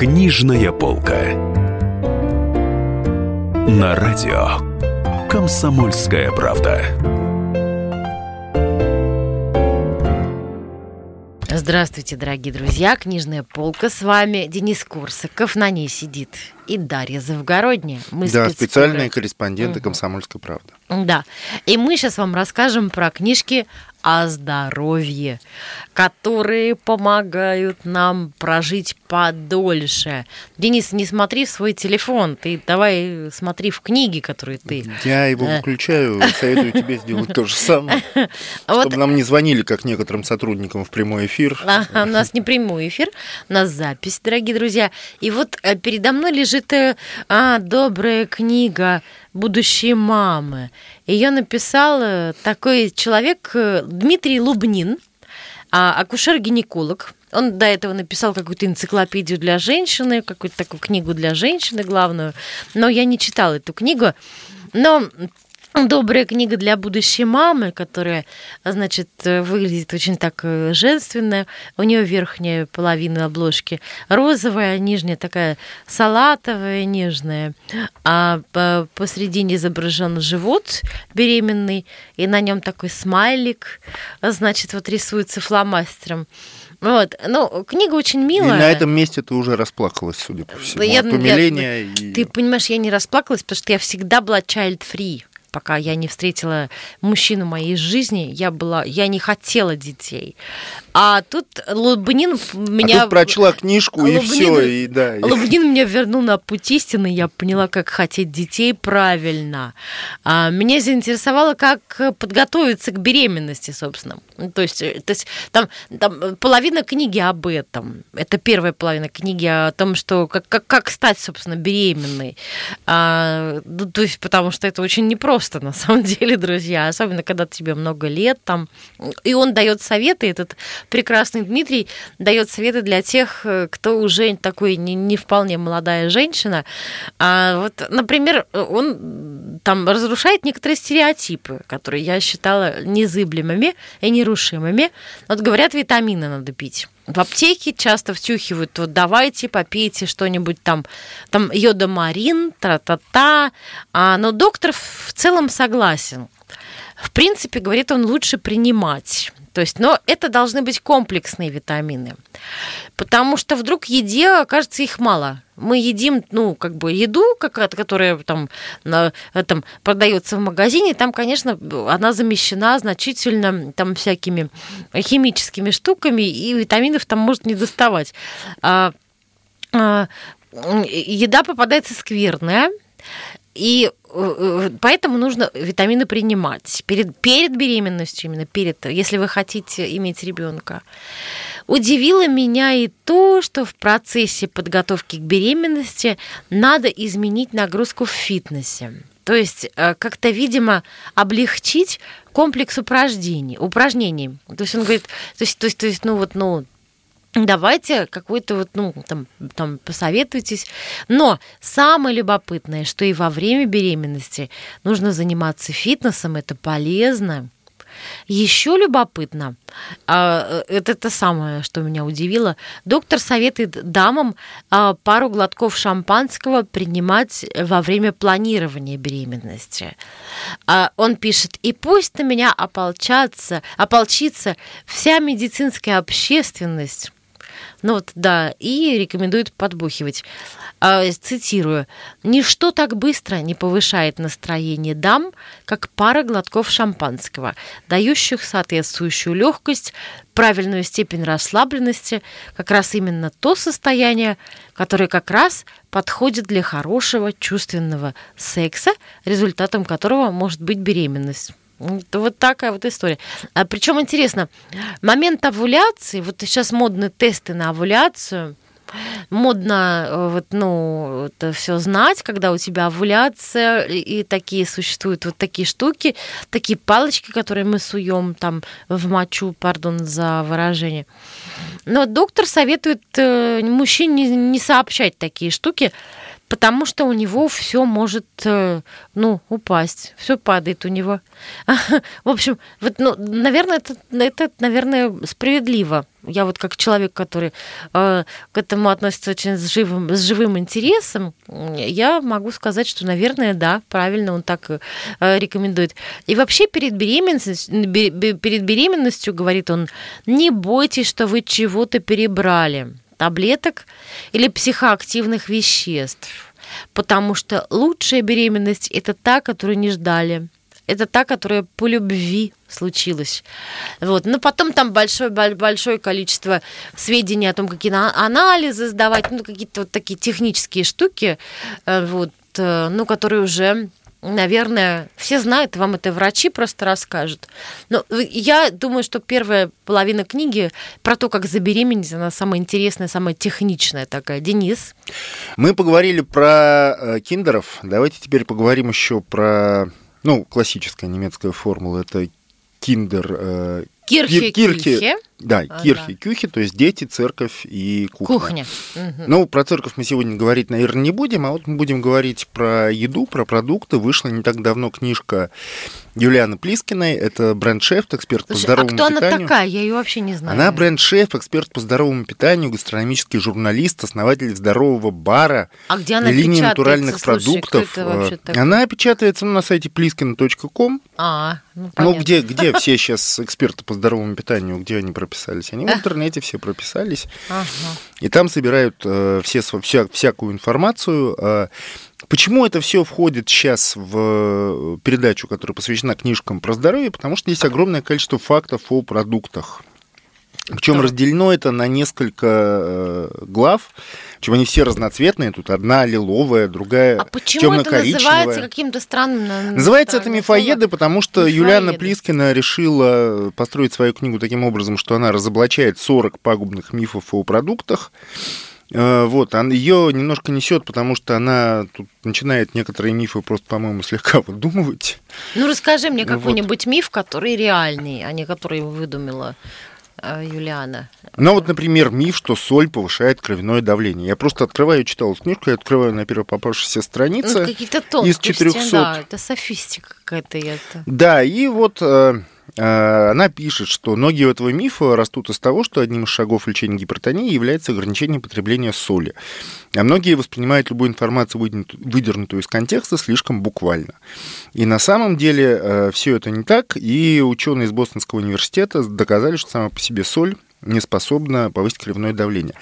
Книжная полка. На радио Комсомольская правда. Здравствуйте, дорогие друзья. Книжная полка с вами. Денис Курсаков на ней сидит. И Дарья Завгородняя. Мы да, спецкуры. специальные корреспонденты угу. «Комсомольской правды». Да. И мы сейчас вам расскажем про книжки о здоровье, которые помогают нам прожить подольше. Денис, не смотри в свой телефон, ты давай смотри в книги, которые ты... Я его э. выключаю, советую тебе сделать то же самое, чтобы нам не звонили, как некоторым сотрудникам, в прямой эфир. у нас не прямой эфир, у нас запись, дорогие друзья. И вот э, передо мной лежит э, а, добрая книга будущие мамы. Ее написал такой человек Дмитрий Лубнин, а, акушер-гинеколог. Он до этого написал какую-то энциклопедию для женщины, какую-то такую книгу для женщины главную, но я не читала эту книгу. Но Добрая книга для будущей мамы, которая, значит, выглядит очень так э, женственно. У нее верхняя половина обложки розовая, нижняя такая салатовая, нежная. А посредине изображен живот беременный, и на нем такой смайлик, значит, вот рисуется фломастером. Вот. Ну, книга очень милая. И на этом месте ты уже расплакалась, судя по всему, я, от умиления. Я, и... Ты понимаешь, я не расплакалась, потому что я всегда была child-free пока я не встретила мужчину моей жизни, я была, я не хотела детей. А тут Лубнин меня... А тут прочла книжку Лубнин, и все, и да. Лубнин меня вернул на путь истины, я поняла, как хотеть детей правильно. А, меня заинтересовало, как подготовиться к беременности, собственно. То есть, э, то есть там, там половина книги об этом. Это первая половина книги о том, что как, как, как стать, собственно, беременной. А, ну, то есть, потому что это очень непросто, на самом деле, друзья. Особенно, когда тебе много лет там. И он дает советы, этот прекрасный Дмитрий дает советы для тех, э, кто уже такой не, не вполне молодая женщина. А вот, например, он там разрушает некоторые стереотипы, которые я считала незыблемыми и нерушимыми. Вот говорят, витамины надо пить. В аптеке часто втюхивают, вот давайте попейте что-нибудь там, там йодомарин, тра-та-та. А, но доктор в целом согласен. В принципе, говорит он, лучше принимать. То есть, но это должны быть комплексные витамины. Потому что вдруг еде, окажется, их мало. Мы едим, ну, как бы еду, которая там, на, там продается в магазине, там, конечно, она замещена значительно там всякими химическими штуками, и витаминов там может не доставать. А, а, еда попадается скверная, и э, э, поэтому нужно витамины принимать перед, перед беременностью, именно перед, если вы хотите иметь ребенка. Удивило меня и то, что в процессе подготовки к беременности надо изменить нагрузку в фитнесе. То есть э, как-то, видимо, облегчить комплекс упражнений, упражнений. То есть он говорит, то есть, то есть, то есть ну вот, ну, Давайте какой-то вот, ну, там, там, посоветуйтесь. Но самое любопытное, что и во время беременности нужно заниматься фитнесом, это полезно. Еще любопытно, а, это то самое, что меня удивило, доктор советует дамам а, пару глотков шампанского принимать во время планирования беременности. А, он пишет, и пусть на меня ополчаться, ополчится вся медицинская общественность, ну вот, да, и рекомендует подбухивать. А, цитирую. «Ничто так быстро не повышает настроение дам, как пара глотков шампанского, дающих соответствующую легкость, правильную степень расслабленности, как раз именно то состояние, которое как раз подходит для хорошего чувственного секса, результатом которого может быть беременность». Вот такая вот история. А, причем интересно, момент овуляции, вот сейчас модны тесты на овуляцию, модно э, вот, ну, это все знать, когда у тебя овуляция, и такие существуют вот такие штуки, такие палочки, которые мы суем там в мочу, пардон за выражение. Но доктор советует э, мужчине не сообщать такие штуки, потому что у него все может, э, ну, упасть, все падает у него. В общем, вот, ну, наверное, это, это, наверное, справедливо. Я вот как человек, который э, к этому относится очень с живым, с живым интересом, я могу сказать, что, наверное, да, правильно он так э, рекомендует. И вообще перед беременностью, перед беременностью, говорит он, не бойтесь, что вы чего-то перебрали таблеток или психоактивных веществ. Потому что лучшая беременность – это та, которую не ждали. Это та, которая по любви случилась. Вот. Но потом там большое, большое количество сведений о том, какие анализы сдавать, ну, какие-то вот такие технические штуки, э, вот, э, ну, которые уже наверное, все знают, вам это врачи просто расскажут. Но я думаю, что первая половина книги про то, как забеременеть, она самая интересная, самая техничная такая. Денис? Мы поговорили про э, киндеров. Давайте теперь поговорим еще про, ну, классическая немецкая формула. Это киндер... Э, Кирхе, Кирхе. Да, а, кирхи, да. кюхи, то есть дети, церковь и кухня. Кухня. Угу. Ну, про церковь мы сегодня говорить, наверное, не будем, а вот мы будем говорить про еду, про продукты. Вышла не так давно книжка Юлианы Плискиной. Это бренд-шеф, эксперт Слушай, по здоровому питанию. а кто она такая? Я ее вообще не знаю. Она бренд-шеф, эксперт по здоровому питанию, гастрономический журналист, основатель здорового бара. А где она линии натуральных Слушай, продуктов. Она печатается ну, на сайте pliskina.com. А, ну, ну где, где все сейчас эксперты по здоровому питанию, где они прописались? Они в интернете все прописались. Ага. И там собирают э, все, вся, всякую информацию. Э, Почему это все входит сейчас в э, передачу, которая посвящена книжкам про здоровье? Потому что есть огромное количество фактов о продуктах. Причем разделено это на несколько э, глав. Причем они все разноцветные. Тут одна лиловая, другая а почему это называется каким-то странным? Называется это мифоеды, потому что мифоеды. Юлиана Плискина решила построить свою книгу таким образом, что она разоблачает 40 пагубных мифов о продуктах. Э, вот, ее немножко несет, потому что она тут начинает некоторые мифы просто, по-моему, слегка выдумывать. Ну, расскажи мне какой-нибудь вот. миф, который реальный, а не который выдумала Юлиана. Ну вот, например, миф, что соль повышает кровяное давление. Я просто открываю, читал книжку, я открываю на первой попавшейся странице. Ну, какие-то тонкости, из 400. Да, это софистика какая-то. Это. Да, и вот э, Э, она пишет, что ноги у этого мифа растут из того, что одним из шагов лечения гипертонии является ограничение потребления соли. А многие воспринимают любую информацию, выдернутую из контекста, слишком буквально. И на самом деле э, все это не так, и ученые из Бостонского университета доказали, что сама по себе соль не способна повысить кровяное давление.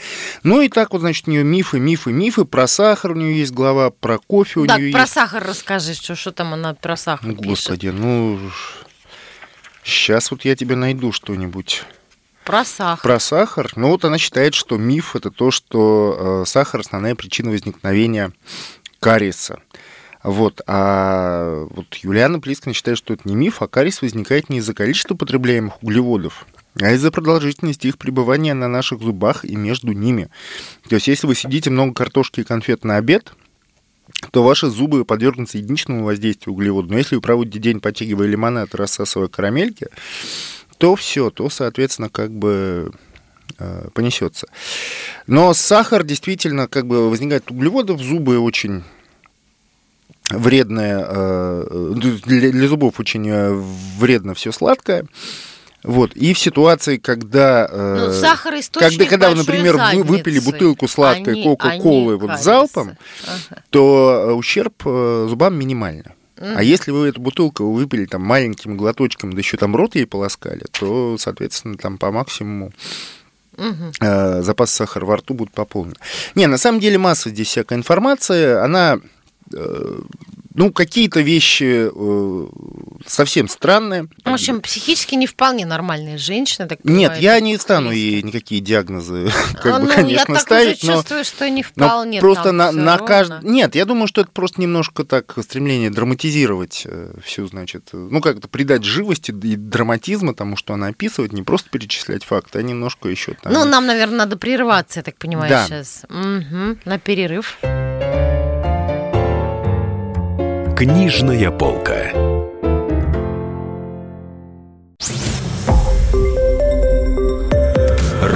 Ну и так вот, значит, у нее мифы, мифы, мифы. Про сахар у нее есть глава, про кофе у да, нее про есть. про сахар расскажи, что, что там она про сахар Господи, пишет. ну... Сейчас вот я тебе найду что-нибудь. Про сахар. Про сахар. Ну вот она считает, что миф это то, что э, сахар основная причина возникновения кариеса. Вот. А вот Юлиана Плискина считает, что это не миф, а кариес возникает не из-за количества потребляемых углеводов, а из-за продолжительности их пребывания на наших зубах и между ними. То есть, если вы сидите много картошки и конфет на обед, то ваши зубы подвергнутся единичному воздействию углевода. Но если вы проводите день, потягивая лимонад рассасывая карамельки, то все, то, соответственно, как бы э, понесется. Но сахар действительно как бы возникает углеводов, зубы очень вредное, э, для, для зубов очень э, вредно все сладкое. Вот. И в ситуации, когда, ну, сахар когда, когда вы, например, вы выпили бутылку сладкой Кока-Колы вот залпом, ага. то э, ущерб э, зубам минимальный. А если вы эту бутылку выпили там маленьким глоточком, да еще там рот ей полоскали, то, соответственно, там по максимуму. Э, запас сахара во рту будет пополнен. Не, на самом деле масса здесь всякой информации. Она э, ну, какие-то вещи э, совсем странные. В общем, психически не вполне нормальная женщина. Так Нет, я не стану ей никакие диагнозы, как а, бы, ну, конечно, я ставить. Я чувствую, что не вполне. Просто на, на каждый... Нет, я думаю, что это просто немножко так стремление драматизировать э, всю, значит, ну, как-то придать живости и драматизма тому, что она описывает, не просто перечислять факты, а немножко еще там... Ну, нам, наверное, надо прерваться, я так понимаю, да. сейчас. Угу, на перерыв. Книжная полка.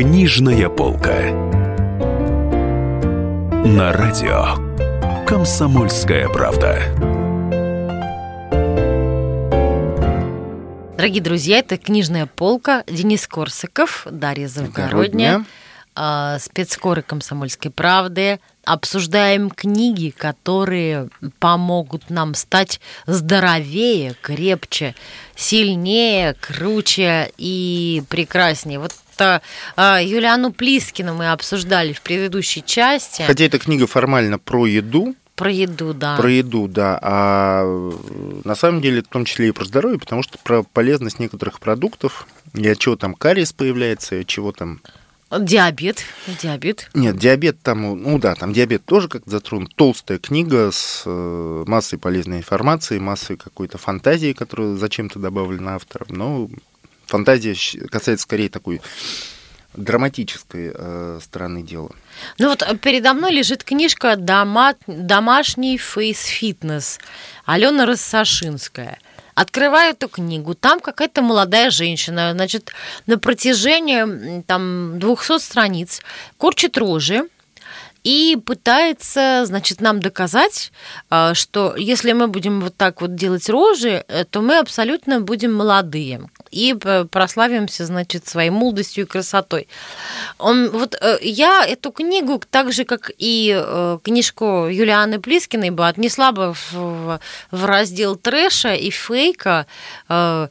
Книжная полка. На радио Комсомольская правда. Дорогие друзья, это книжная полка. Денис Корсаков, Дарья Завгородня, э, спецкоры комсомольской правды. Обсуждаем книги, которые помогут нам стать здоровее, крепче, сильнее, круче и прекраснее. Вот что э, Юлиану Плискину мы обсуждали в предыдущей части. Хотя эта книга формально про еду, про еду, да. Про еду, да. А на самом деле, в том числе и про здоровье, потому что про полезность некоторых продуктов, и от чего там кариес появляется, и от чего там Диабет. Диабет. Нет, диабет там, ну да, там диабет тоже как-то затронут. Толстая книга с э, массой полезной информации, массой какой-то фантазии, которая зачем-то добавлена автором. Но фантазия касается скорее такой драматической э, стороны дела. Ну вот э, передо мной лежит книжка Дома... «Домашний фейс-фитнес» Алена Рассашинская. Открываю эту книгу, там какая-то молодая женщина, значит, на протяжении там 200 страниц корчит рожи, и пытается, значит, нам доказать, э, что если мы будем вот так вот делать рожи, э, то мы абсолютно будем молодые и прославимся, значит, своей молодостью и красотой. Он, вот э, я эту книгу, так же, как и э, книжку Юлианы Плискиной, бы отнесла бы в, в раздел трэша и фейка, э,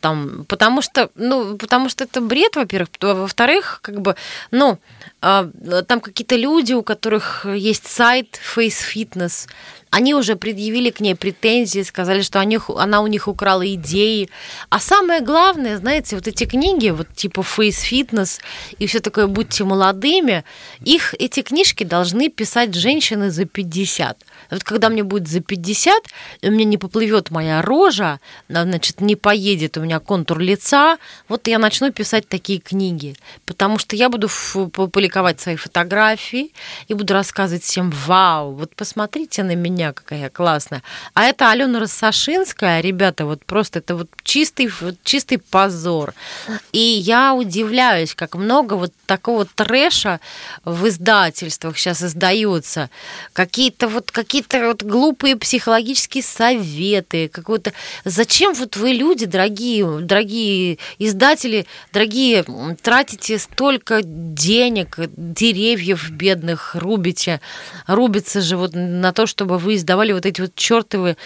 там, потому что, ну, потому что это бред, во-первых, во-вторых, как бы, ну, там какие-то люди, у которых есть сайт Face Fitness, они уже предъявили к ней претензии, сказали, что они, она у них украла идеи. А самое главное, знаете, вот эти книги, вот типа Face Fitness и все такое «Будьте молодыми», их, эти книжки должны писать женщины за 50. Вот когда мне будет за 50, и у меня не поплывет моя рожа, значит, не поедет у меня контур лица, вот я начну писать такие книги. Потому что я буду публиковать свои фотографии и буду рассказывать всем, вау, вот посмотрите на меня, какая я классная. А это Алена Рассашинская, ребята, вот просто это вот чистый, чистый позор. И я удивляюсь, как много вот такого трэша в издательствах сейчас издается. Какие-то вот какие какие-то вот глупые психологические советы, какой-то... Зачем вот вы люди, дорогие, дорогие издатели, дорогие, тратите столько денег, деревьев бедных рубите, рубится же вот на то, чтобы вы издавали вот эти вот чертовы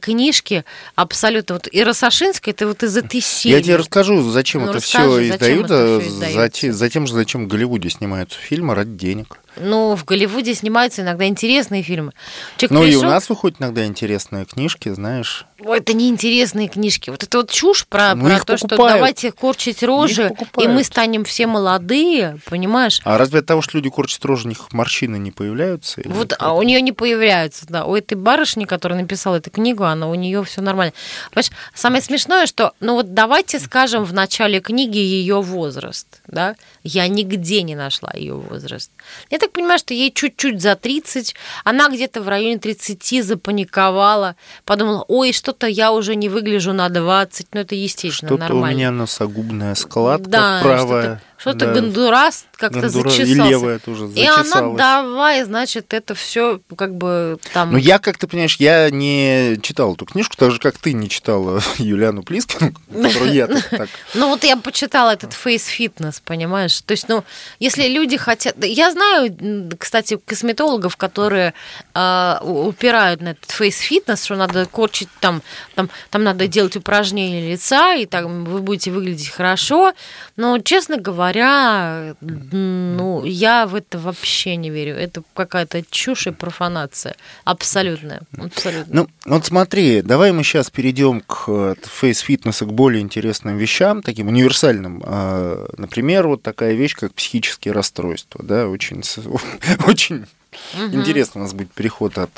книжки абсолютно. Вот и Росошинская, это вот из этой серии. Я тебе расскажу, зачем ну, это все издают. Это все затем, затем же, зачем в Голливуде снимаются фильмы ради денег. Ну, в Голливуде снимаются иногда интересные фильмы. Человек ну, пришел... и у нас выходят иногда интересные книжки, знаешь. Ой, это не интересные книжки. Вот это вот чушь про, ну, про то, покупают. что давайте корчить рожи, и мы станем все молодые, понимаешь? А разве от того, что люди корчат рожи, у них морщины не появляются? Вот, а у нее не появляются, да. У этой барышни, которая написала эту книгу, она у нее все нормально. Понимаешь, самое смешное, что, ну вот давайте скажем в начале книги ее возраст, да? Я нигде не нашла ее возраст. Я так понимаю, что ей чуть-чуть за 30, она где-то в районе 30 запаниковала, подумала, ой, что-то я уже не выгляжу на 20, ну это естественно, что-то нормально. у меня носогубная складка да, правая. Что-то да. Гондурас как-то Гондура... зачесался. И левая тоже зачесалась. И она давай, значит, это все как бы там... Ну, я, как ты понимаешь, я не читал эту книжку, так же, как ты не читала Юлиану Плискину, которую я так... Ну, вот я почитала этот фейс-фитнес, понимаешь? То есть, ну, если люди хотят... Я знаю, кстати, косметологов, которые э, упирают на этот фейс-фитнес, что надо корчить там, там, там надо делать упражнения лица, и там вы будете выглядеть хорошо. Но, честно говоря, говоря, ну, я в это вообще не верю. Это какая-то чушь и профанация. Абсолютная. Абсолютно. Ну, вот смотри, давай мы сейчас перейдем к фейс-фитнесу, к более интересным вещам, таким универсальным. А, например, вот такая вещь, как психические расстройства. Да, очень, очень угу. интересно у нас будет переход от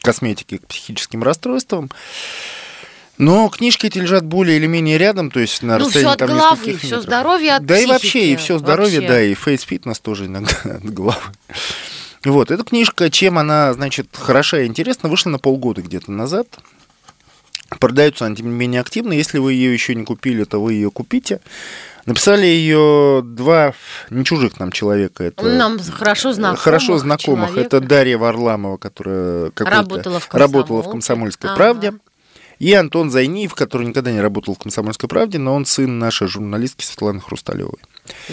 косметики к психическим расстройствам. Но книжки эти лежат более или менее рядом, то есть на ну, расстоянии все от там головы, все здоровье от Да психики. и вообще, и все здоровье, вообще. да, и фейс-фитнес тоже иногда от головы. Вот, эта книжка, чем она, значит, хороша и интересна, вышла на полгода где-то назад. Продается она, тем не менее, активно. Если вы ее еще не купили, то вы ее купите. Написали ее два не чужих нам человека. Это нам хорошо знакомых. Хорошо знакомых. Человека. Это Дарья Варламова, которая работала в, работала в «Комсомольской ага. правде». И Антон Зайниев, который никогда не работал в «Комсомольской правде», но он сын нашей журналистки Светланы Хрусталевой.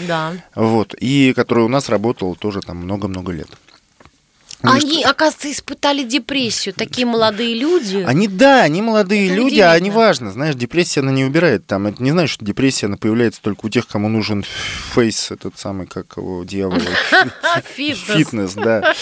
Да. Вот. И который у нас работал тоже там много-много лет. Они, что... оказывается, испытали депрессию. Такие молодые люди. Они, да, они молодые это люди, а не важно. Знаешь, депрессия, она не убирает. Там, это не знаешь, что депрессия, она появляется только у тех, кому нужен фейс, этот самый, как его, дьявол. Фитнес, да.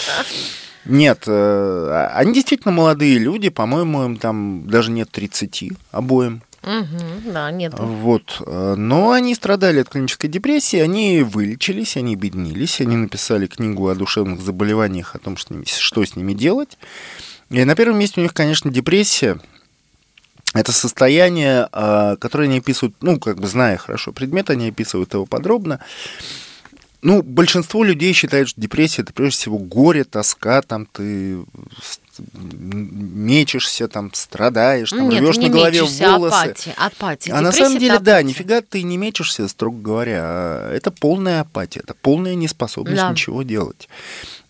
Нет, э, а, они действительно молодые люди, по-моему, им там даже нет 30 обоим. Угу, да, нет. Вот. Э, но они страдали от клинической депрессии, они вылечились, они беднились, они написали книгу о душевных заболеваниях, о том, что, что с ними делать. И на первом месте у них, конечно, депрессия. Это состояние, э, которое они описывают, ну, как бы зная хорошо предмет, они описывают его подробно. Ну, большинство людей считают, что депрессия это прежде всего горе, тоска, там ты мечешься, там страдаешь, там Нет, рвешь на голове мечешься, волосы. Апатия, апатия. А на самом деле, да, нифига ты не мечешься, строго говоря. А это полная апатия, это полная неспособность да. ничего делать.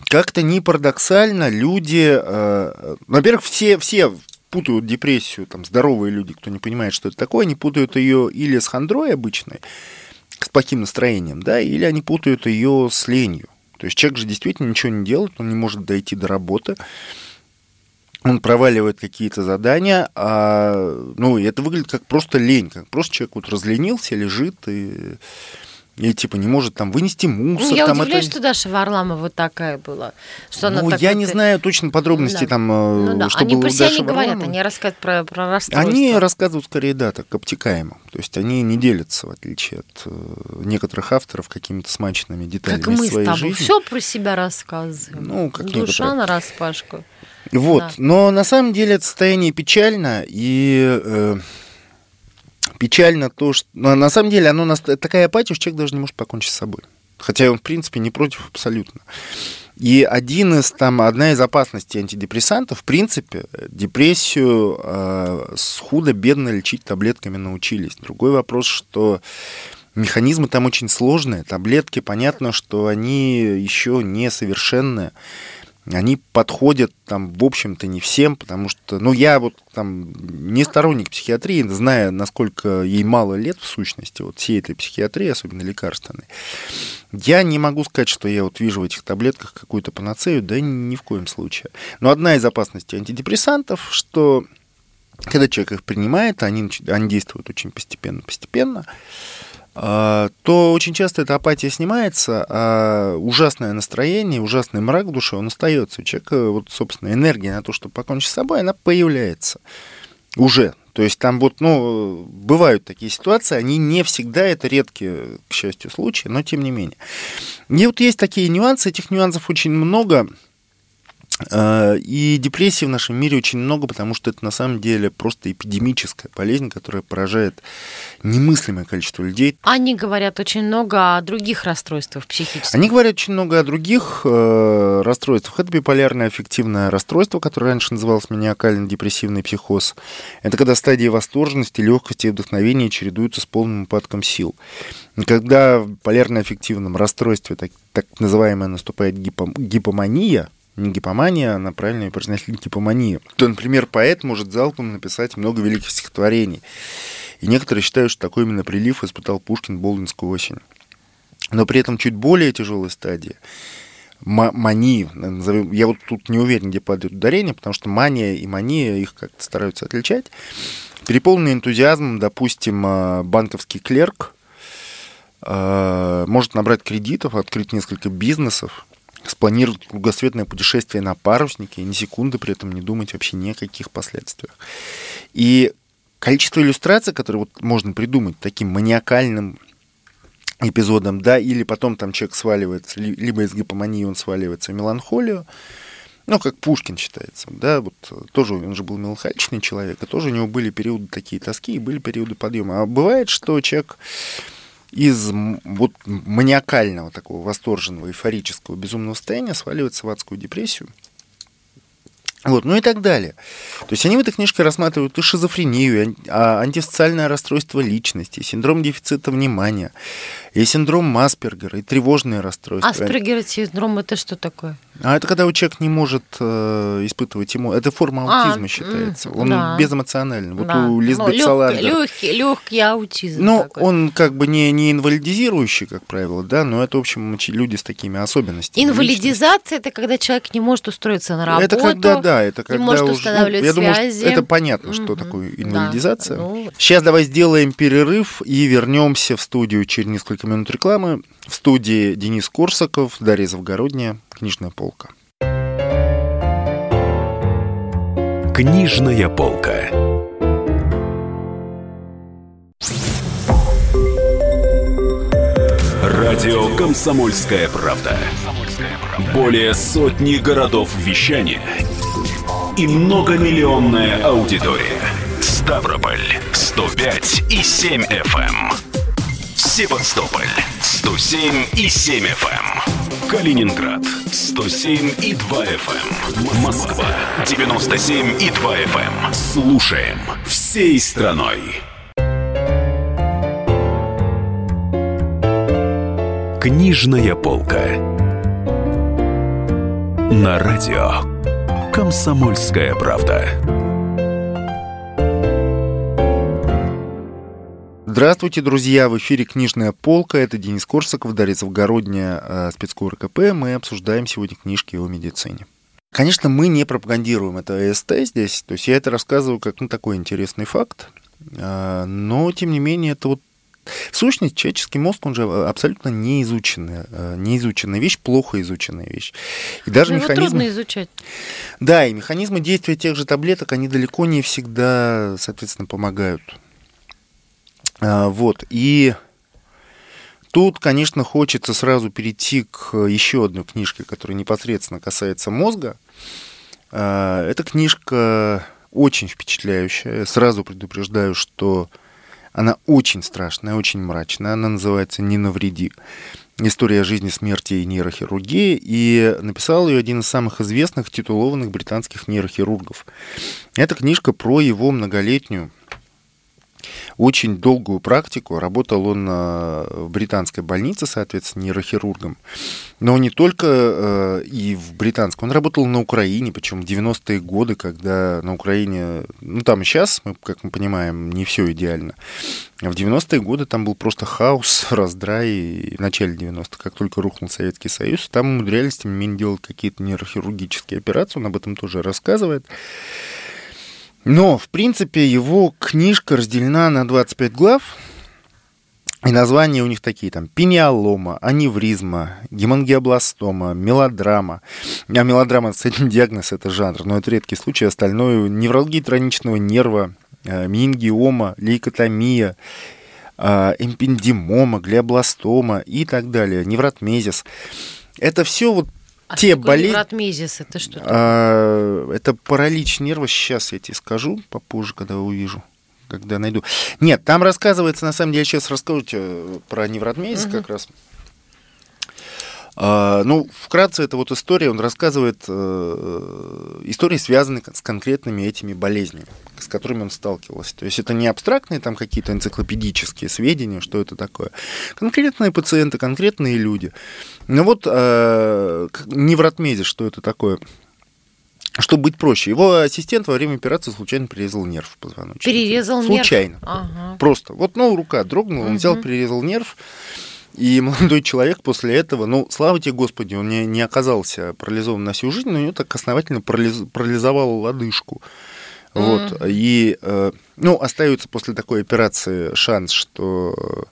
Как-то не парадоксально люди, э, во-первых, все, все путают депрессию, там здоровые люди, кто не понимает, что это такое, они путают ее или с хандрой обычной, плохим настроением, да, или они путают ее с ленью. То есть человек же действительно ничего не делает, он не может дойти до работы, он проваливает какие-то задания, а, ну, это выглядит как просто лень, как просто человек вот разленился, лежит и и типа не может там вынести мусор. Ну, я там удивляюсь, это... что Даша Варламова вот такая была. Что она ну, так я не знаю точно подробностей да. там, э, ну, да. что они про себя Даши не говорят, Варламовой. они рассказывают про, про расстройство. Они рассказывают скорее, да, так обтекаемо. То есть они не делятся, в отличие от э, некоторых авторов, какими-то смачными деталями как мы своей с тобой жизни. все про себя рассказываем. Ну, как Душа на распашку. Вот, да. но на самом деле это состояние печально, и э, печально то, что... Но на самом деле оно нас... такая апатия, что человек даже не может покончить с собой. Хотя он, в принципе, не против абсолютно. И один из, там, одна из опасностей антидепрессантов, в принципе, депрессию э, худо-бедно лечить таблетками научились. Другой вопрос, что механизмы там очень сложные. Таблетки, понятно, что они еще не совершенные они подходят там, в общем-то, не всем, потому что, ну, я вот там не сторонник психиатрии, зная, насколько ей мало лет в сущности, вот всей этой психиатрии, особенно лекарственной, я не могу сказать, что я вот вижу в этих таблетках какую-то панацею, да ни в коем случае. Но одна из опасностей антидепрессантов, что когда человек их принимает, они, они действуют очень постепенно-постепенно, а, то очень часто эта апатия снимается, а ужасное настроение, ужасный мрак в душе, он остается. У человека, вот, собственно, энергия на то, чтобы покончить с собой, она появляется уже. То есть там вот, ну, бывают такие ситуации, они не всегда, это редкие, к счастью, случаи, но тем не менее. И вот есть такие нюансы, этих нюансов очень много, а, и депрессии в нашем мире очень много, потому что это на самом деле просто эпидемическая болезнь, которая поражает немыслимое количество людей. Они говорят очень много о других расстройствах психических. Они говорят очень много о других э, расстройствах. Это биполярное аффективное расстройство, которое раньше называлось маниакально-депрессивный психоз. Это когда стадии восторженности, легкости и вдохновения чередуются с полным упадком сил. когда в полярно-аффективном расстройстве так, так называемая наступает гипом, гипомания, не гипомания, а на правильное произносили гипомания, то, например, поэт может залпом написать много великих стихотворений. И некоторые считают, что такой именно прилив испытал Пушкин Болдинскую осень. Но при этом чуть более тяжелая стадия мании, я вот тут не уверен, где падает ударение, потому что мания и мания их как-то стараются отличать. Переполненный энтузиазмом, допустим, а, банковский клерк, э, может набрать кредитов, открыть несколько бизнесов, спланировать кругосветное путешествие на паруснике и ни секунды при этом не думать вообще ни о каких последствиях. И количество иллюстраций, которые вот можно придумать таким маниакальным эпизодом, да, или потом там человек сваливается, либо из гипомании он сваливается в меланхолию, ну, как Пушкин считается, да, вот тоже он же был меланхоличный человек, и тоже у него были периоды такие тоски, и были периоды подъема. А бывает, что человек из вот маниакального такого восторженного, эйфорического, безумного состояния сваливается в адскую депрессию, вот, ну и так далее. То есть они в этой книжке рассматривают и шизофрению, и а, антисоциальное расстройство личности, синдром дефицита внимания, и синдром Маспергера, и тревожные расстройства. Аспергер синдром это что такое? А это когда у человека не может э, испытывать ему. Это форма а, аутизма а, считается. Он да. безэмоциональный. Вот да. у Лизбет ну, Саландер. Легкий, легкий аутизм. Ну, такой. он как бы не, не инвалидизирующий, как правило, да, но это, в общем, люди с такими особенностями. Инвалидизация это когда человек не может устроиться на работу. Это когда, да, это когда может уже. Ну, я связи. думаю, это понятно, что угу. такое инвалидизация. Да. Ну... Сейчас давай сделаем перерыв и вернемся в студию через несколько минут рекламы. В студии Денис Корсаков, Дарья Завгородняя, книжная полка. Книжная полка. Радио Комсомольская правда". Более сотни городов вещания и многомиллионная аудитория. Ставрополь 105 и 7 FM. Севастополь 107 и 7 FM. Эм. Калининград 107 и 2 FM. Эм. Москва 97 и 2 FM. Эм. Слушаем всей страной. Книжная полка. На радио. Комсомольская правда. Здравствуйте, друзья! В эфире «Книжная полка». Это Денис Корсаков, Дарья Завгородняя, э, спецкор КП. Мы обсуждаем сегодня книжки о медицине. Конечно, мы не пропагандируем это ЭСТ здесь. То есть я это рассказываю как ну, такой интересный факт. Э, но, тем не менее, это вот в сущности, человеческий мозг, он же абсолютно неизученная, э, неизученная вещь, плохо изученная вещь. И даже Но механизмы... трудно изучать. Да, и механизмы действия тех же таблеток, они далеко не всегда, соответственно, помогают а, вот, и тут, конечно, хочется сразу перейти к еще одной книжке, которая непосредственно касается мозга. А, эта книжка очень впечатляющая. Сразу предупреждаю, что она очень страшная, очень мрачная. Она называется «Не навреди». История жизни, смерти и нейрохирургии. И написал ее один из самых известных титулованных британских нейрохирургов. Эта книжка про его многолетнюю очень долгую практику. Работал он э, в британской больнице, соответственно, нейрохирургом. Но не только э, и в британской. Он работал на Украине, причем в 90-е годы, когда на Украине, ну там сейчас, мы, как мы понимаем, не все идеально. В 90-е годы там был просто хаос, раздрай, в начале 90-х, как только рухнул Советский Союз, там умудрялись, тем не менее, делать какие-то нейрохирургические операции, он об этом тоже рассказывает. Но, в принципе, его книжка разделена на 25 глав, и названия у них такие, там, пениалома, аневризма, гемангиобластома, мелодрама. А мелодрама, этим диагноз, это жанр, но это редкий случай. Остальное, невралгия троничного нерва, э, менингиома, лейкотомия, э, эмпендимома, глиобластома и так далее, невротмезис. Это все вот а те болезни... невротмезис это что? А, это паралич нерва. Сейчас я тебе скажу попозже, когда увижу когда найду. Нет, там рассказывается, на самом деле, сейчас расскажу тебе про невротмезис угу. как раз. А, ну, вкратце, это вот история, он рассказывает э, истории, связанные с конкретными этими болезнями, с которыми он сталкивался. То есть это не абстрактные там какие-то энциклопедические сведения, что это такое. Конкретные пациенты, конкретные люди. Ну вот э, невротмезис, что это такое? Чтобы быть проще, его ассистент во время операции случайно перерезал нерв позвоночника. Перерезал случайно. нерв? Случайно. Ага. Просто. Вот, ну, рука дрогнула, он угу. взял, перерезал нерв, и молодой человек после этого, ну, слава тебе, Господи, он не, не оказался парализован на всю жизнь, но у него так основательно парализ, парализовало лодыжку. Mm-hmm. Вот. И, э, ну, остается после такой операции шанс, что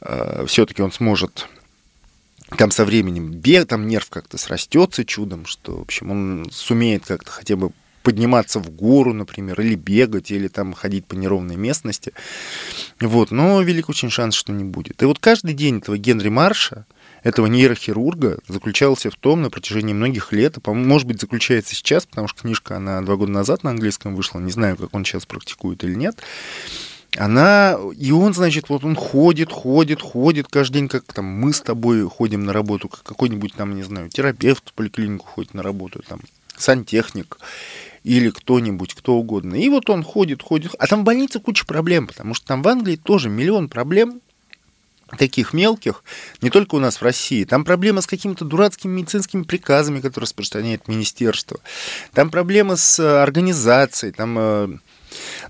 э, все-таки он сможет там со временем бег, там нерв как-то срастется чудом, что, в общем, он сумеет как-то хотя бы подниматься в гору, например, или бегать, или там ходить по неровной местности. Вот, но велик очень шанс, что не будет. И вот каждый день этого Генри Марша, этого нейрохирурга заключался в том на протяжении многих лет, а, может быть, заключается сейчас, потому что книжка, она два года назад на английском вышла, не знаю, как он сейчас практикует или нет, она, и он, значит, вот он ходит, ходит, ходит каждый день, как там мы с тобой ходим на работу, как какой-нибудь там, не знаю, терапевт в поликлинику ходит на работу, там, сантехник или кто-нибудь, кто угодно. И вот он ходит, ходит, а там в больнице куча проблем, потому что там в Англии тоже миллион проблем, таких мелких, не только у нас в России. Там проблема с какими-то дурацкими медицинскими приказами, которые распространяет министерство. Там проблема с э, организацией, там э,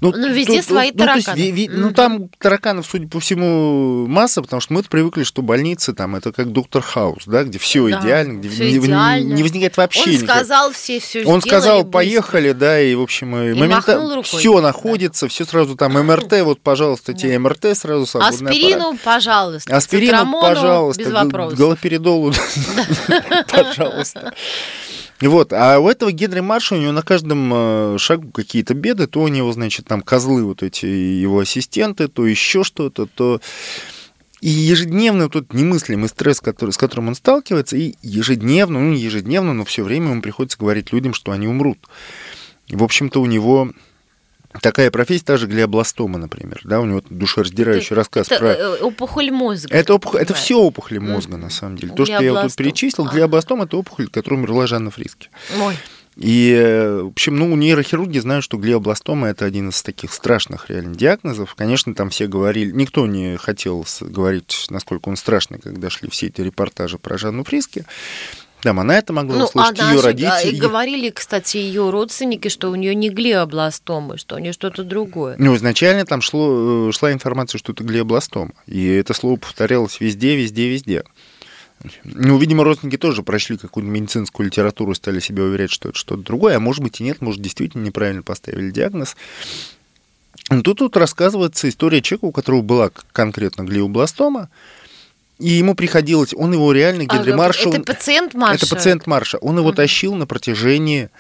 ну, ну везде то, свои ну, тараканы. То есть, ну, там тараканов, судя по всему, масса, потому что мы привыкли, что больницы там это как доктор Хаус, да, где все да, идеально, где все не, идеально. не возникает вообще Он никак. сказал, все все Он сказал, поехали, да, и, в общем, и моментально все находится, да. все сразу там МРТ, вот, пожалуйста, да. тебе МРТ сразу свободный Аспирину, аппарат. пожалуйста. Аспирину, пожалуйста. Без вопросов. Галоперидолу, пожалуйста. Вот, а у этого Генри Марша, у него на каждом э, шагу какие-то беды, то у него, значит, там козлы вот эти его ассистенты, то еще что-то, то... И ежедневно тот немыслимый стресс, который, с которым он сталкивается, и ежедневно, ну не ежедневно, но все время ему приходится говорить людям, что они умрут. В общем-то, у него Такая профессия, та же глиобластома, например, да, у него душераздирающий это, рассказ это про... Э, опухоль мозга. Это, опухоль, это все опухоли мозга, на самом деле. То, что я вот тут перечислил, глиобластом, это опухоль, которую умерла Жанна Фриски. Ой. И, э, в общем, ну, нейрохирурги знают, что глиобластома – это один из таких страшных реально диагнозов. Конечно, там все говорили, никто не хотел говорить, насколько он страшный, когда шли все эти репортажи про Жанну Фриски. Там она это могла ну, услышать, ее родители. И говорили, кстати, ее родственники, что у нее не глиобластомы, что у нее что-то другое. Ну, изначально там шло, э, шла информация, что это глиобластома. И это слово повторялось везде, везде, везде. Ну, видимо, родственники тоже прочли какую-то медицинскую литературу и стали себе уверять, что это что-то другое, а может быть и нет, может, действительно неправильно поставили диагноз. Тут, тут рассказывается история человека, у которого была конкретно глиобластома, и ему приходилось, он его реально, Генри а, Маршал... Это пациент Марша? Это пациент Марша. Он его uh-huh. тащил на протяжении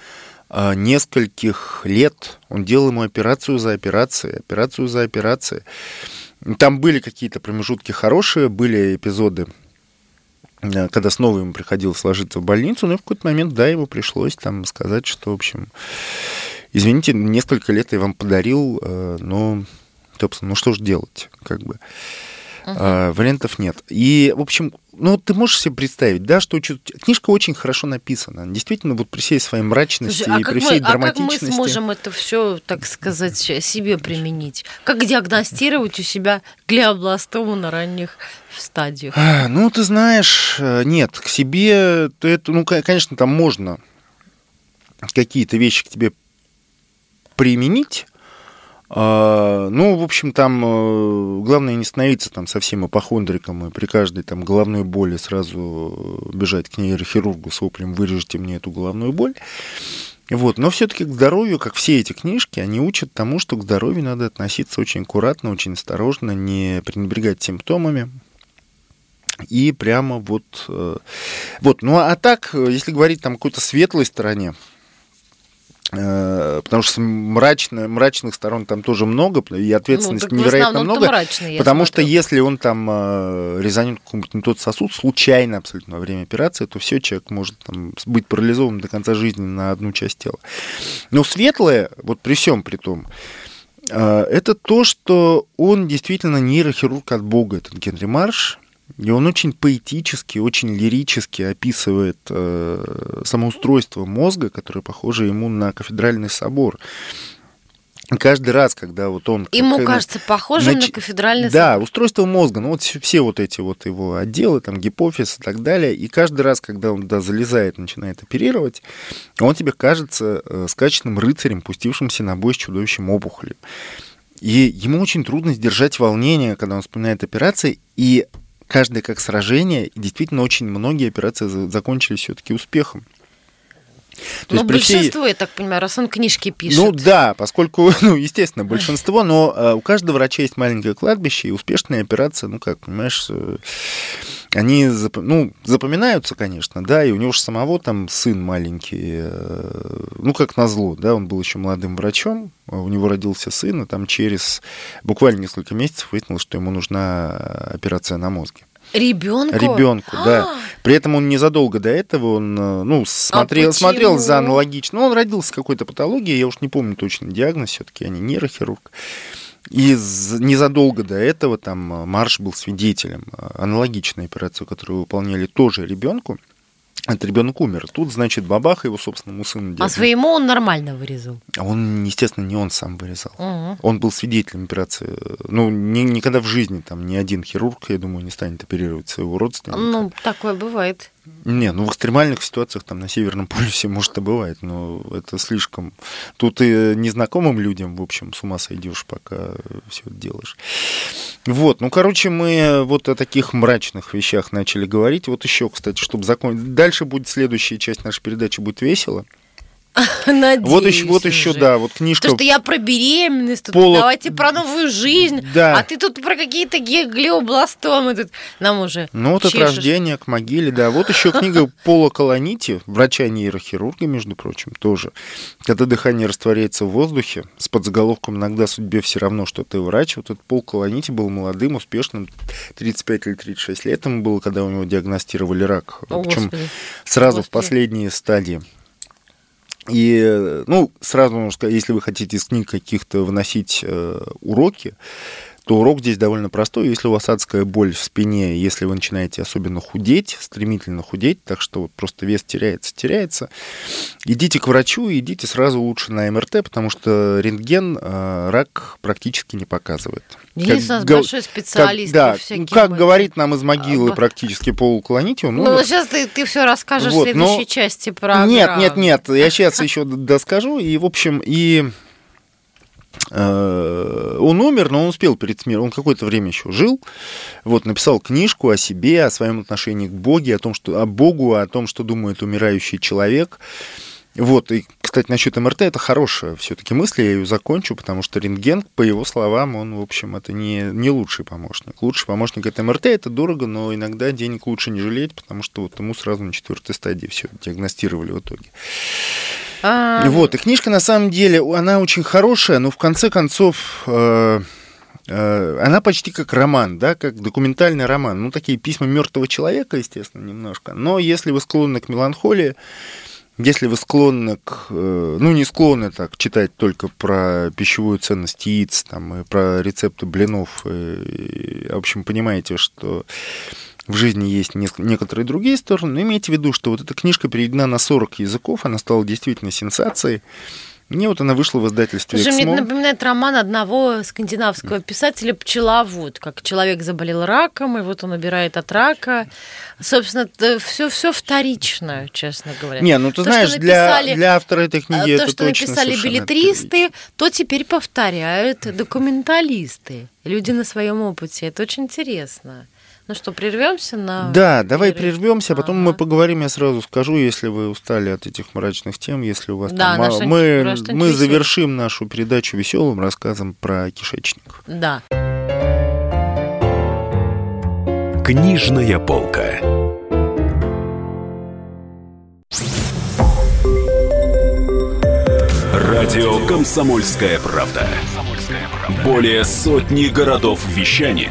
а, нескольких лет. Он делал ему операцию за операцией, операцию за операцией. Там были какие-то промежутки хорошие, были эпизоды, э, когда снова ему приходилось ложиться в больницу, но в какой-то момент, да, ему пришлось там сказать, что, в общем, извините, несколько лет я вам подарил, но, собственно, ну что же делать, как бы. Uh-huh. вариантов нет. И, в общем, ну, ты можешь себе представить, да, что книжка очень хорошо написана. Действительно, вот при всей своей мрачности Слушай, а и при всей мы, драматичности. А как мы сможем это все, так сказать, себе применить? Как диагностировать у себя глиобластому на ранних стадиях? А, ну, ты знаешь, э, нет, к себе, то это, ну, конечно, там можно какие-то вещи к тебе применить, ну, в общем, там э, главное не становиться там совсем ипохондриком и при каждой там головной боли сразу бежать к нейрохирургу с воплем «вырежите мне эту головную боль». Вот. Но все-таки к здоровью, как все эти книжки, они учат тому, что к здоровью надо относиться очень аккуратно, очень осторожно, не пренебрегать симптомами. И прямо вот... Э, вот. Ну, а так, если говорить там о какой-то светлой стороне, Э, потому что мрачно, мрачных сторон там тоже много, и ответственности ну, невероятно много. Мрачный, потому смотрю. что если он там э, резанет какой-нибудь не тот сосуд, случайно абсолютно во время операции, то все, человек может там, быть парализован до конца жизни на одну часть тела. Но светлое, вот при всем при том, э, это то, что он действительно нейрохирург от Бога, этот Генри Марш, и он очень поэтически, очень лирически описывает э, самоустройство мозга, которое похоже ему на кафедральный собор. Каждый раз, когда вот он... Ему как, кажется, похоже нач... на кафедральный Да, собор. устройство мозга, ну вот все вот эти вот его отделы, там гипофиз и так далее, и каждый раз, когда он туда залезает, начинает оперировать, он тебе кажется э, скачанным рыцарем, пустившимся на бой с чудовищем опухолью. И ему очень трудно сдержать волнение, когда он вспоминает операции, и каждое как сражение, и действительно очень многие операции закончились все-таки успехом. То Ну, при всей- большинство, я так понимаю, раз он книжки пишет. Ну да, поскольку, ну, естественно, большинство, но э, у каждого врача есть маленькое кладбище, и успешные операции, ну, как, понимаешь, э, они зап- ну, запоминаются, конечно, да, и у него же самого там сын маленький, э, ну, как назло, да, он был еще молодым врачом, а у него родился сын, и там через буквально несколько месяцев выяснилось, что ему нужна операция на мозге. Ребенку? Ребенку, да. А, При этом он незадолго до этого, он, э, ну, смотрел, почему? смотрел за аналогично. Ну, он родился с какой-то патологией, я уж не помню точно диагноз, все-таки я не нейрохирург. И незадолго до этого там э, Марш был свидетелем э, аналогичной операции, которую выполняли тоже ребенку. Этот ребенок умер. Тут, значит, бабаха его собственному сыну А диагноз. своему он нормально вырезал. А он, естественно, не он сам вырезал. Мгм. Он был свидетелем операции. Ну, ни- никогда в жизни там ни один хирург, я думаю, не станет оперировать своего родственника. Ну, такое бывает. Не, ну в экстремальных ситуациях там на Северном полюсе может и бывает, но это слишком. Тут и незнакомым людям, в общем, с ума сойдешь, пока все это делаешь. Вот, ну, короче, мы вот о таких мрачных вещах начали говорить. Вот еще, кстати, чтобы закончить. Дальше будет следующая часть нашей передачи, будет весело. Надеюсь Вот еще, вот еще, уже. да, вот книжка. То, что я про беременность, тут Пола- давайте про новую жизнь, Да. а ты тут про какие-то геоглиобластомы тут нам уже Ну, вот от чешешь. рождения к могиле, да. Вот еще книга Пола Колонити, врача-нейрохирурга, между прочим, тоже. Когда дыхание растворяется в воздухе, с подзаголовком «Иногда судьбе все равно, что ты врач». Вот этот Пол Колонити был молодым, успешным, 35 или 36 лет ему было, когда у него диагностировали рак. О, Причем Господи. сразу в Господи. последние стадии. И, э, ну, сразу нужно сказать, если вы хотите из книг каких-то выносить э, уроки, то урок здесь довольно простой. Если у вас адская боль в спине, если вы начинаете особенно худеть, стремительно худеть, так что вот просто вес теряется, теряется, идите к врачу идите сразу лучше на МРТ, потому что рентген э, рак практически не показывает. Денис у нас гол- большой специалист Как, да, ну, как этим. говорит нам из могилы А, практически Пол Клонитио, Ну, ну, сейчас ты, ты все расскажешь Вот, в следующей но- части программы. нет, нет, нет, я сейчас еще доскажу. И, в общем, и он умер, но он успел перед смертью. Он какое-то время еще жил. Вот, написал книжку о себе, о своем отношении к Боге, о том, что, о Богу, о том, что думает умирающий человек. Вот, и, кстати, насчет МРТ, это хорошая все-таки мысль, я ее закончу, потому что рентген, по его словам, он, в общем, это не, не лучший помощник. Лучший помощник это МРТ, это дорого, но иногда денег лучше не жалеть, потому что вот ему сразу на четвертой стадии все диагностировали в итоге. А, И вот, и книжка на самом деле, она очень хорошая, но в конце концов э, э, она почти как роман, да, как документальный роман. Ну, такие письма мертвого человека, естественно, немножко. Но если вы склонны к меланхолии, если вы склонны к, э, ну, не склонны так читать только про пищевую ценность яиц, там, и про рецепты блинов, и, в общем, понимаете, что в жизни есть некоторые другие стороны, но имейте в виду, что вот эта книжка переведена на 40 языков, она стала действительно сенсацией. Мне вот она вышла в издательстве Слушай, мне напоминает роман одного скандинавского писателя «Пчеловод», как человек заболел раком, и вот он убирает от рака. Собственно, все, все вторично, честно говоря. Не, ну ты То, знаешь, что для, написали, для автора этой книги А это То, что точно написали билетристы, то теперь повторяют документалисты. Люди на своем опыте. Это очень интересно. Ну что, прервемся на... Да, давай прервемся, а потом мы поговорим, я сразу скажу, если вы устали от этих мрачных тем, если у вас Да, там мало- мы, мы завершим нашу передачу веселым рассказом про кишечник. Да. Книжная полка. Радио Комсомольская правда". Более сотни городов вещания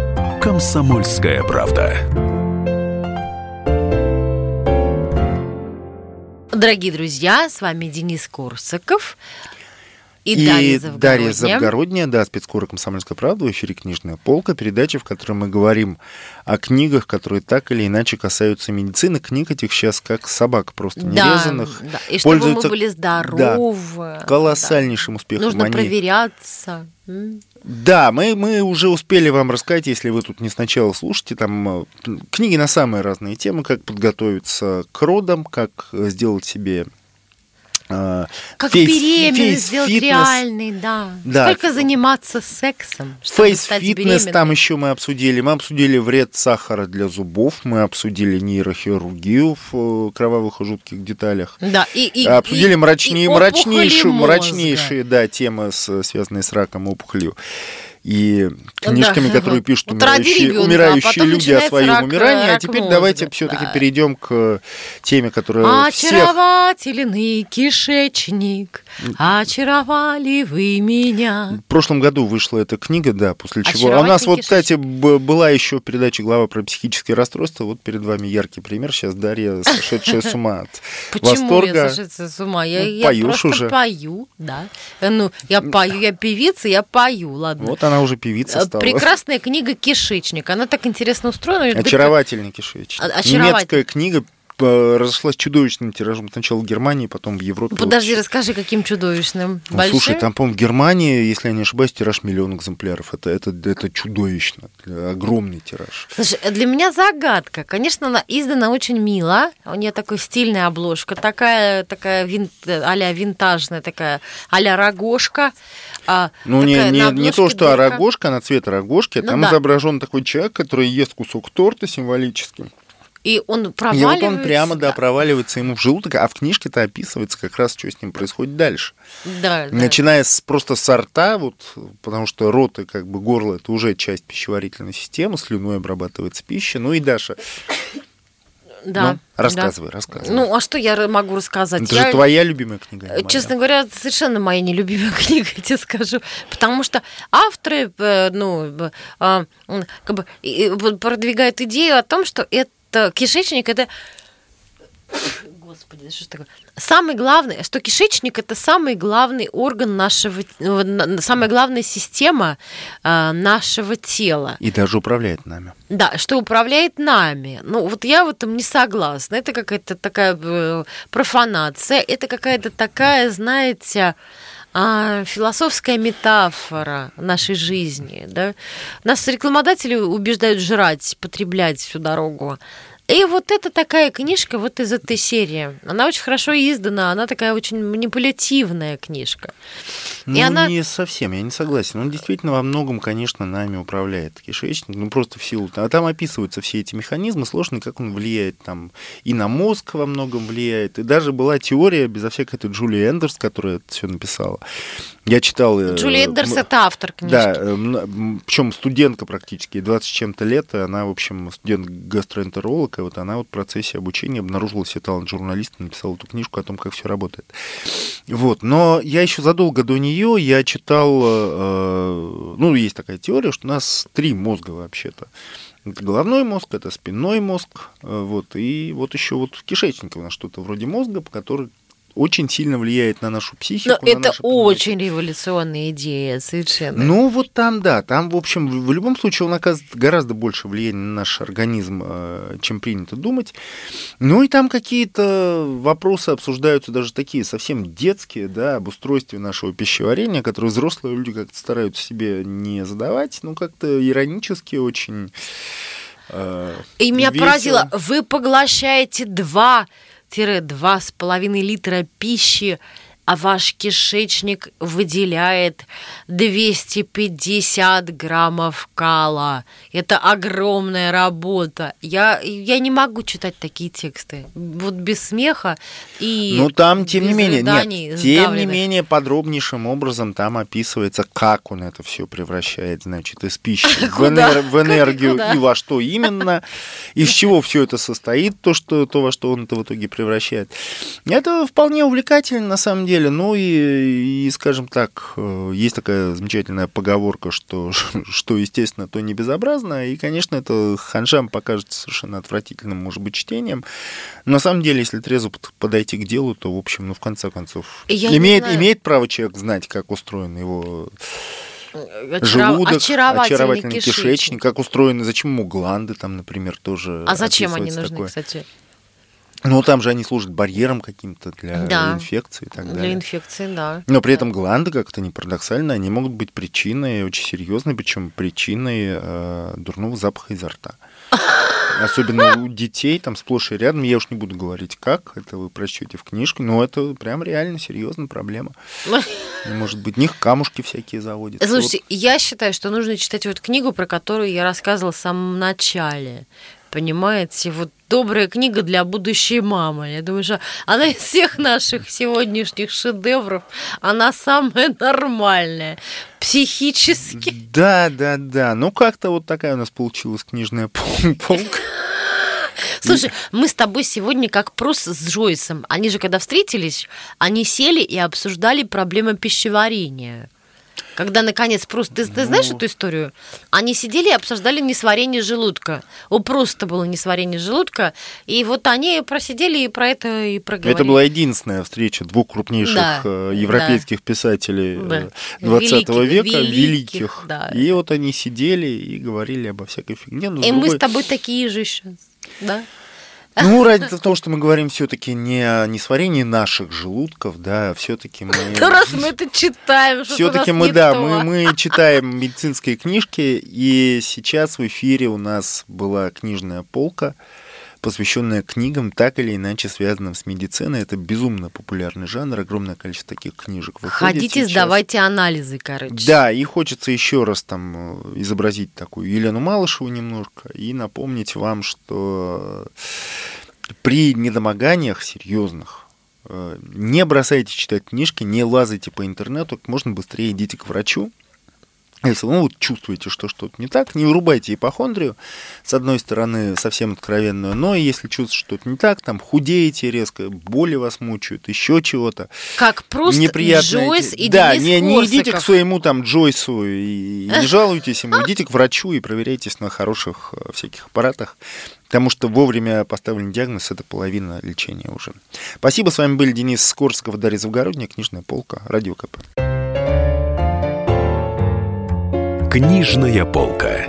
Комсомольская правда. Дорогие друзья, с вами Денис Корсаков. И, И Дарья Дарья Завгородняя. Да, спецкора «Комсомольская правда», в эфире «Книжная полка», передача, в которой мы говорим о книгах, которые так или иначе касаются медицины. Книг этих сейчас как собак просто Да, нерезанных. да. И чтобы мы пользуются были здоровы. колоссальнейшим да. успехом. Нужно Они- проверяться. Да, мы, мы уже успели вам рассказать, если вы тут не сначала слушаете, там э, книги на самые разные темы, как подготовиться к родам, как э, сделать себе Как фейс- беременность сделать фейс-фитнес. реальной, да. Да. Сколько заниматься сексом, Фейс-фитнес там еще мы обсудили. Мы обсудили вред сахара для зубов, мы обсудили нейрохирургию в э, кровавых и жутких деталях. Да, и, и, обсудили и- мрачнее, и мрачнейшие, мозга. мрачнейшие да, темы, с- связанные с раком и опухолью. И книжками, Да. которые пишут Вот умирающие, ребенка, а умирающие потом люди о своем рак, умирании. А рак теперь мозга. давайте все-таки перейдем к теме, которая всех Очаровательный кишечник, очаровали вы меня. В прошлом году вышла эта книга, да, после чего... А у Очаровательный нас вот, кстати, была еще передача глава про психические расстройства. Вот перед вами яркий пример. Сейчас Дарья, сошедшая с ума от Почему восторга. я сошедся с ума? Я, Ну, я поешь уже. пою, да. Э, Ну, я пою, я певица, я пою, ладно. Вот она уже певица Э, стала. Прекрасная книга «Кишечник». Она так интересно устроена. Очаровательный кишечник. Очаровательный. Немецкая книга разошлась чудовищным тиражом сначала в Германии, потом в Европе. Подожди, Вот. расскажи, каким чудовищным. Ну, Большим? слушай, там, по-моему, в Германии, если я не ошибаюсь, тираж миллион экземпляров. Это, это, это чудовищно. Огромный тираж. Слушай, для меня загадка. Конечно, она издана очень мило. У нее такой стильная обложка, такая, такая вин, а-ля винтажная, такая а-ля рогошка. А, Ну, не, не, на не то, что дырка. рогошка, она цвет рогошки. Ну там да. изображен такой человек, который ест кусок торта символически. И он И вот проваливается. он прямо, да, да. проваливается ему в желудок, а в книжке-то описывается как раз, что с ним происходит дальше. Да, да. Начиная с просто с рта, вот, потому что рот и как бы горло это уже часть пищеварительной системы, слюной обрабатывается пища. Ну и Даша, Да, ну, рассказывай, рассказывай. Ну, а что я могу рассказать? это Я- же твоя любимая книга. моя. Честно говоря, это совершенно моя нелюбимая книга, я тебе скажу. Потому что авторы, э, ну, э, а, как бы продвигают идею о том, что это кишечник это Господи, что такое? Самый главный, что кишечник это самый главный орган нашего, на- самая главная система э, нашего тела. И даже управляет нами. Да, что управляет нами. Ну, вот я в этом не согласна. Это какая-то такая э, профанация, это какая-то такая, знаете, а, философская метафора нашей жизни. Да? Нас рекламодатели убеждают жрать, потреблять всю дорогу. И вот это такая книжка вот из этой серии. Она очень хорошо издана, она такая очень манипулятивная книжка. Ну, И она- не совсем, я не согласен. Он действительно во многом, конечно, нами управляет кишечник, ну просто в силу... А там описываются все эти механизмы сложные, как он влияет там и на мозг во многом влияет. И даже была теория, безо всякой этой Джулии Эндерс, которая это все написала. Я читал... э, м- это автор книжки. Да, причем студентка практически, ей 20 с чем-то лет, она, в общем, студент-гастроэнтеролог, и вот она вот в процессе обучения обнаружила себе талант журналиста, написала эту книжку о том, как все работает. Вот, но я еще задолго до нее я читал, э, ну, есть такая теория, что у нас три мозга вообще-то. Это головной мозг, это спинной мозг, э, вот, и вот еще вот в кишечнике у нас что-то вроде мозга, который очень сильно влияет на нашу психику. Но на это очень революционная идея, совершенно. Ну, вот там, да, там, в общем, в любом случае он оказывает гораздо больше влияния на наш организм, э, чем принято думать. Ну, и там какие-то вопросы обсуждаются даже такие совсем детские, да, об устройстве нашего пищеварения, которые взрослые люди как-то стараются себе не задавать, ну, как-то иронически очень. э, И меня весело. поразило, вы поглощаете 2-2,5 литра пищи, а ваш кишечник выделяет 250 граммов кала. Это огромная работа. Я, я не могу читать такие тексты. Вот без смеха и Ну, там, тем не менее, нет, тем не менее, подробнейшим образом там описывается, как он это все превращает, значит, из пищи в, энер- в энергию Куда? и во что именно, из чего все это состоит, то, что, то, во что он это в итоге превращает. Это вполне увлекательно, на самом деле. Деле, ну и, и, скажем так, э, есть такая замечательная поговорка, что, что естественно, то не безобразно, и, конечно, это ханжам покажется совершенно отвратительным, может быть, чтением. Но на самом деле, если трезво подойти к делу, то, в общем, ну, в конце концов, Я имеет, имеет право человек знать, как устроен его Очаров... желудок, очаровательный, очаровательный кишечник. кишечник, как устроены, зачем ему гланды там, например, тоже. А зачем они нужны, такое. кстати? Ну, там же они служат барьером каким-то для да, инфекции и так далее. Для инфекции, да. Но при да. этом гланды, как это не парадоксально, они могут быть причиной, очень серьезной, причем причиной э, дурного запаха изо рта. Особенно у детей, там сплошь и рядом. Я уж не буду говорить, как, это вы прочтете в книжке, но это прям реально серьезная проблема. Может быть, в них камушки всякие заводятся. Слушайте, вот. я считаю, что нужно читать вот книгу, про которую я рассказывала в самом начале. Понимаете, вот добрая книга для будущей мамы. Я думаю, что она из всех наших сегодняшних шедевров, она самая нормальная, психически. Да, да, да. Ну, как-то вот такая у нас получилась книжная полка. Слушай, мы с тобой сегодня как просто с Джойсом. Они же, когда встретились, они сели и обсуждали проблемы пищеварения. Когда, наконец, просто... Ты, ты знаешь ну... эту историю? Они сидели и обсуждали несварение желудка. О, просто было несварение желудка. И вот они просидели и про это и проговорили. Это была единственная встреча двух крупнейших да, э, европейских да. писателей да. 20 великих, века, великих. великих. Да. И вот они сидели и говорили обо всякой фигне. и другой... мы с тобой такие же сейчас. Да? Ну, ради того, что мы говорим все-таки не о несварении наших желудков, да, все-таки мы... Да раз мы это читаем, Все-таки мы, да, мы, мы читаем медицинские книжки, и сейчас в эфире у нас была книжная полка, посвященная книгам, так или иначе связанным с медициной. Это безумно популярный жанр, огромное количество таких книжек выходит Ходите, сейчас. сдавайте анализы, короче. Да, и хочется еще раз там э, изобразить такую Елену Малышеву немножко и напомнить вам, что при недомоганиях серьезных э, не бросайте читать книжки, не лазайте по интернету, как можно быстрее идите к врачу, если вы ну, вот чувствуете, что что-то не так, не вырубайте ипохондрию, с одной стороны, совсем откровенную, но если чувствуете, что что-то не так, там худеете резко, боли вас мучают, еще чего-то. Как просто неприятно Джойс и Да, не, не идите к своему там Джойсу и, и не жалуйтесь ему, идите к врачу и проверяйтесь на хороших э, всяких аппаратах. Потому что вовремя поставленный диагноз – это половина лечения уже. Спасибо, с вами были Денис Скорского, Дарья Завгородняя, Книжная полка, Радио КП. Книжная полка.